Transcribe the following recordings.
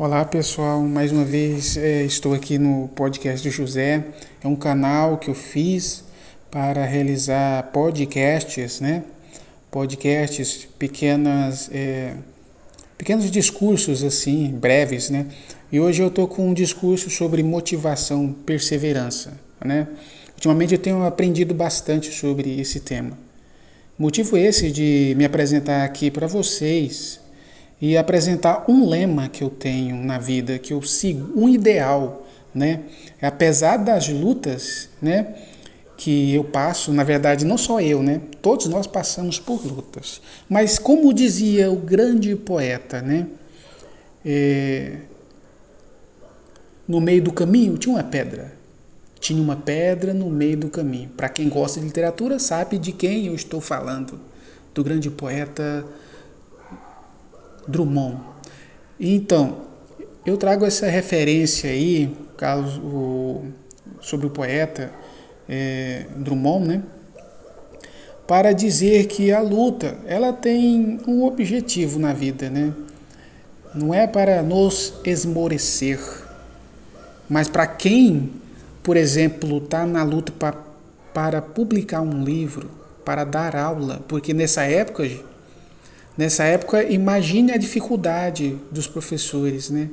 Olá pessoal, mais uma vez é, estou aqui no podcast do José. É um canal que eu fiz para realizar podcasts, né? Podcasts, pequenas, é, pequenos discursos assim, breves, né? E hoje eu estou com um discurso sobre motivação, perseverança, né? Ultimamente eu tenho aprendido bastante sobre esse tema. Motivo esse de me apresentar aqui para vocês e apresentar um lema que eu tenho na vida, que eu sigo, um ideal, né? Apesar das lutas, né? Que eu passo, na verdade, não só eu, né? Todos nós passamos por lutas. Mas como dizia o grande poeta, né? É, no meio do caminho tinha uma pedra. Tinha uma pedra no meio do caminho. Para quem gosta de literatura sabe de quem eu estou falando. Do grande poeta Drummond. Então, eu trago essa referência aí, caso, o, sobre o poeta é, Drummond, né? Para dizer que a luta, ela tem um objetivo na vida, né? Não é para nos esmorecer, mas para quem, por exemplo, está na luta pra, para publicar um livro, para dar aula, porque nessa época Nessa época, imagine a dificuldade dos professores, né?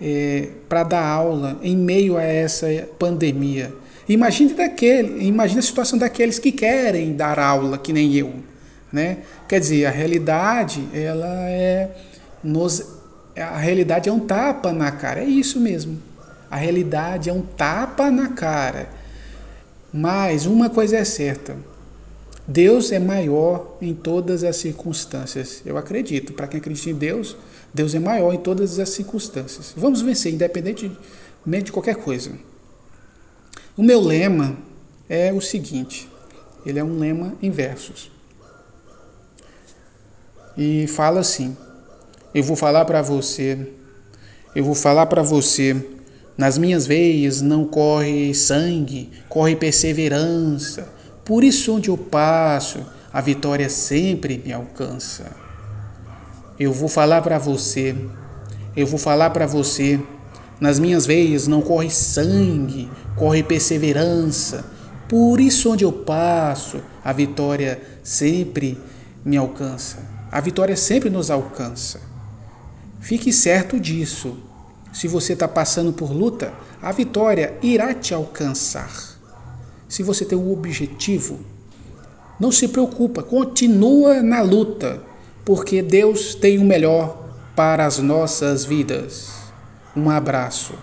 É, para dar aula em meio a essa pandemia. Imagine daquele, imagine a situação daqueles que querem dar aula, que nem eu, né? Quer dizer, a realidade, ela é nos a realidade é um tapa na cara, é isso mesmo. A realidade é um tapa na cara. Mas uma coisa é certa, Deus é maior em todas as circunstâncias. Eu acredito. Para quem acredita em Deus, Deus é maior em todas as circunstâncias. Vamos vencer, independentemente de qualquer coisa. O meu lema é o seguinte: ele é um lema em versos. E fala assim: Eu vou falar para você, eu vou falar para você, nas minhas veias não corre sangue, corre perseverança por isso, onde eu passo, a vitória sempre me alcança. Eu vou falar para você, eu vou falar para você, nas minhas veias não corre sangue, corre perseverança. Por isso, onde eu passo, a vitória sempre me alcança. A vitória sempre nos alcança. Fique certo disso. Se você está passando por luta, a vitória irá te alcançar. Se você tem um objetivo, não se preocupa, continua na luta, porque Deus tem o melhor para as nossas vidas. Um abraço.